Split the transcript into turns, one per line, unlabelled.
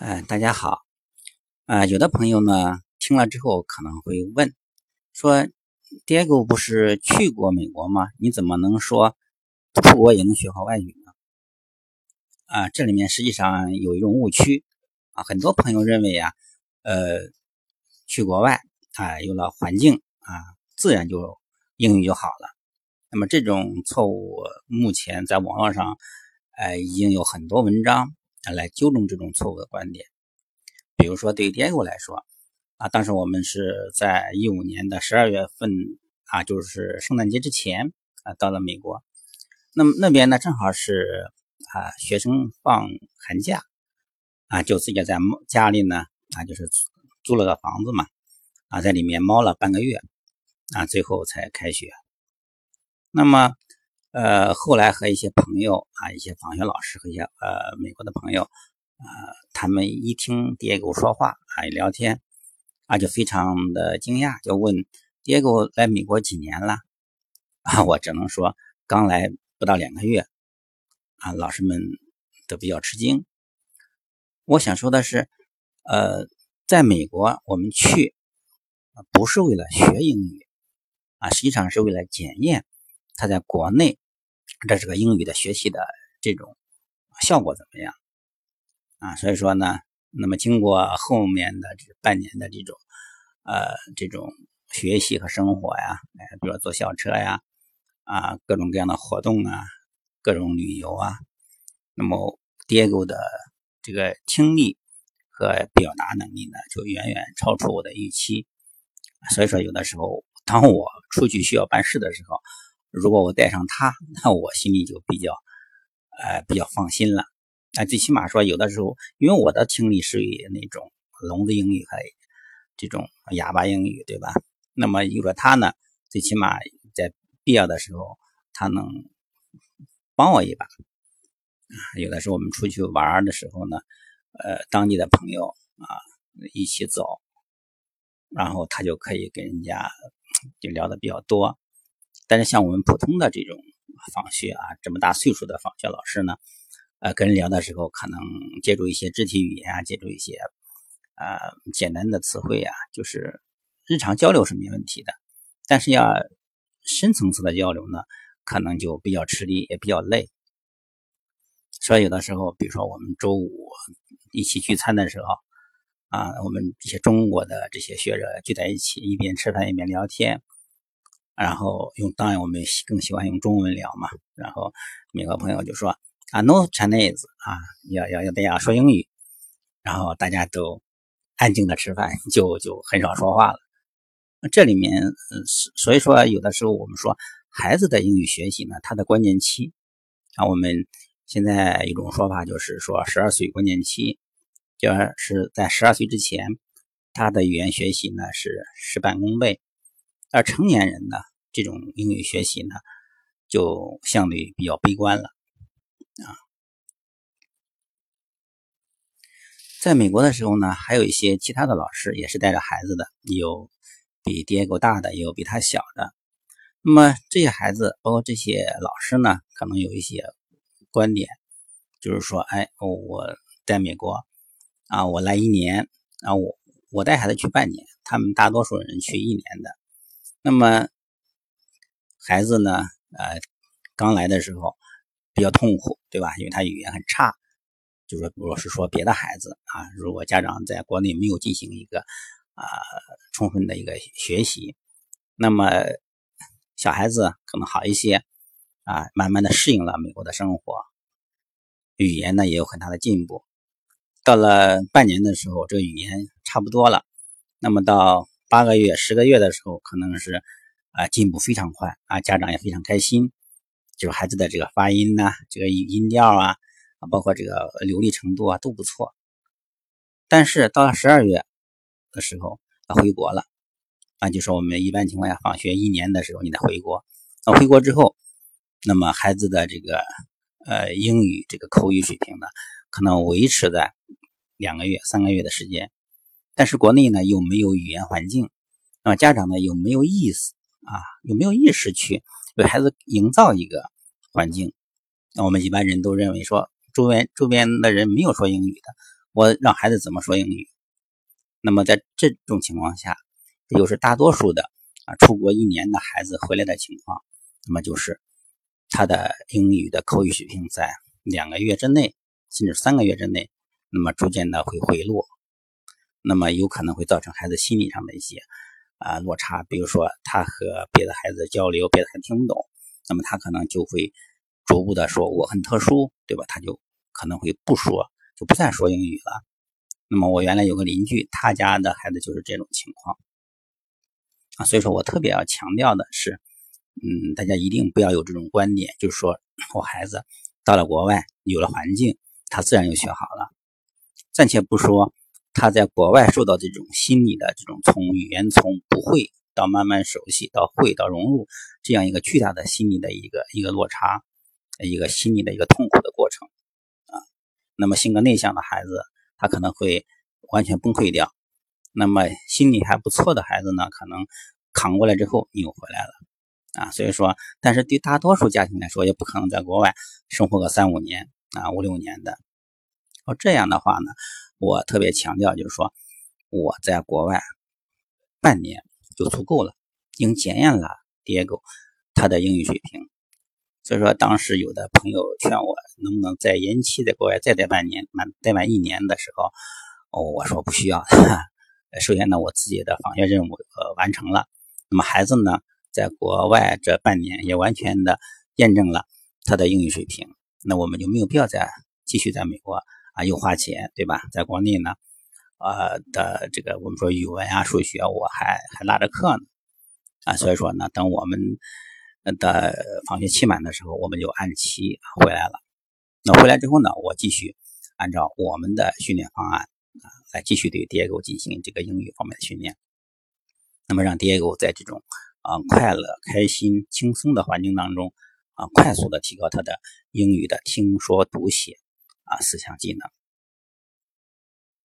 呃，大家好。啊，有的朋友呢听了之后可能会问，说，Diego 不是去过美国吗？你怎么能说出国也能学好外语呢？啊，这里面实际上有一种误区啊，很多朋友认为呀，呃，去国外啊，有了环境啊，自然就英语就好了。那么这种错误，目前在网络上，呃，已经有很多文章。来纠正这种错误的观点，比如说对于 Diego 来说，啊，当时我们是在一五年的十二月份啊，就是圣诞节之前啊，到了美国。那么那边呢，正好是啊，学生放寒假啊，就自己在家里呢啊，就是租了个房子嘛啊，在里面猫了半个月啊，最后才开学。那么。呃，后来和一些朋友啊，一些访学老师和一些呃美国的朋友啊，他们一听 Diego 说话啊，聊天啊，就非常的惊讶，就问 Diego 来美国几年了 啊？我只能说刚来不到两个月啊。老师们都比较吃惊。我想说的是，呃，在美国我们去不是为了学英语啊，实际上是为了检验他在国内。这是个英语的学习的这种效果怎么样啊？所以说呢，那么经过后面的这半年的这种呃这种学习和生活呀，哎，比如说坐校车呀，啊，各种各样的活动啊，各种旅游啊，那么 Diego 的这个听力和表达能力呢，就远远超出我的预期。所以说，有的时候当我出去需要办事的时候，如果我带上他，那我心里就比较，呃，比较放心了。啊，最起码说，有的时候，因为我的听力是那种聋子英语和这种哑巴英语，对吧？那么有了他呢，最起码在必要的时候，他能帮我一把。有的时候我们出去玩的时候呢，呃，当地的朋友啊一起走，然后他就可以跟人家 就聊的比较多。但是像我们普通的这种访学啊，这么大岁数的访学老师呢，呃，跟人聊的时候，可能借助一些肢体语言啊，借助一些呃简单的词汇啊，就是日常交流是没问题的。但是要深层次的交流呢，可能就比较吃力，也比较累。所以有的时候，比如说我们周五一起聚餐的时候啊，我们这些中国的这些学者聚在一起，一边吃饭一边聊天。然后用，当然我们更喜欢用中文聊嘛。然后美国朋友就说啊，no Chinese 啊，要要要大家说英语。然后大家都安静的吃饭，就就很少说话了。这里面，嗯，所以说有的时候我们说孩子的英语学习呢，他的关键期啊，我们现在一种说法就是说十二岁关键期，就是在十二岁之前，他的语言学习呢是事半功倍，而成年人呢。这种英语学习呢，就相对比较悲观了啊。在美国的时候呢，还有一些其他的老师也是带着孩子的，有比 Diego 大的，也有比他小的。那么这些孩子，包括这些老师呢，可能有一些观点，就是说，哎，我在美国啊，我来一年啊，我我带孩子去半年，他们大多数人去一年的，那么。孩子呢，呃，刚来的时候比较痛苦，对吧？因为他语言很差。就说，如果是说别的孩子啊，如果家长在国内没有进行一个啊充分的一个学习，那么小孩子可能好一些啊，慢慢的适应了美国的生活，语言呢也有很大的进步。到了半年的时候，这个语言差不多了。那么到八个月、十个月的时候，可能是。啊，进步非常快啊，家长也非常开心，就是孩子的这个发音呐，这个音音调啊，啊，包括这个流利程度啊都不错。但是到了十二月的时候，他回国了，啊，就说我们一般情况下放学一年的时候你再回国，那回国之后，那么孩子的这个呃英语这个口语水平呢，可能维持在两个月、三个月的时间，但是国内呢又没有语言环境，那么家长呢又没有意思。啊，有没有意识去为孩子营造一个环境？那我们一般人都认为说，周边周边的人没有说英语的，我让孩子怎么说英语？那么在这种情况下，也就是大多数的啊出国一年的孩子回来的情况，那么就是他的英语的口语水平在两个月之内，甚至三个月之内，那么逐渐的会回落，那么有可能会造成孩子心理上的一些啊落差，比如说他和别的孩子交流，别的孩子听不懂，那么他可能就会逐步的说我很特殊，对吧？他就可能会不说，就不再说英语了。那么我原来有个邻居，他家的孩子就是这种情况啊，所以说我特别要强调的是，嗯，大家一定不要有这种观点，就是说我孩子到了国外有了环境，他自然就学好了。暂且不说他在国外受到这种心理的这种从语言从不会到慢慢熟悉到会到融入这样一个巨大的心理的一个一个落差，一个心理的一个痛苦的过程啊。那么性格内向的孩子。他可能会完全崩溃掉，那么心理还不错的孩子呢，可能扛过来之后又回来了啊。所以说，但是对大多数家庭来说，也不可能在国外生活个三五年啊、五六年的。哦，这样的话呢，我特别强调就是说，我在国外半年就足够了，已经检验了 Diego 他的英语水平。所以说，当时有的朋友劝我能不能再延期在国外再待半年，满待满一年的时候，哦，我说不需要。首先呢，我自己的访学任务呃完成了，那么孩子呢，在国外这半年也完全的验证了他的英语水平，那我们就没有必要再继续在美国又花钱，对吧？在国内呢，呃的这个我们说语文啊、数学我还还拉着课呢，啊，所以说呢，等我们。的放学期满的时候，我们就按期回来了。那回来之后呢，我继续按照我们的训练方案啊，来继续对 Diego 进行这个英语方面的训练。那么让 Diego 在这种啊快乐、开心、轻松的环境当中啊，快速的提高他的英语的听说读写啊四项技能。